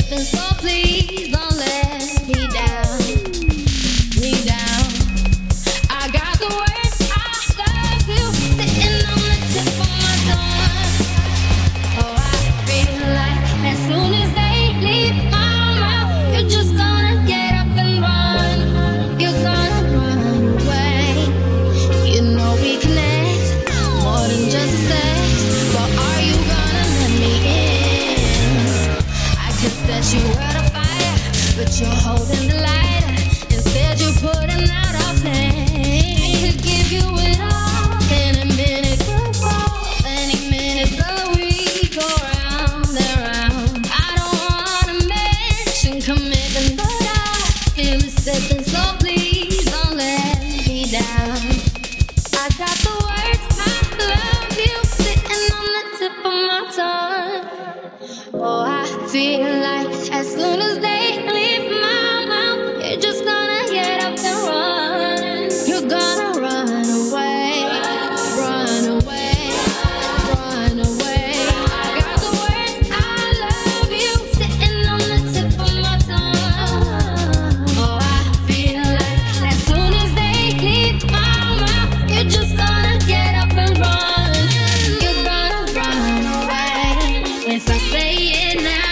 slipping. So you're holding if I say it now.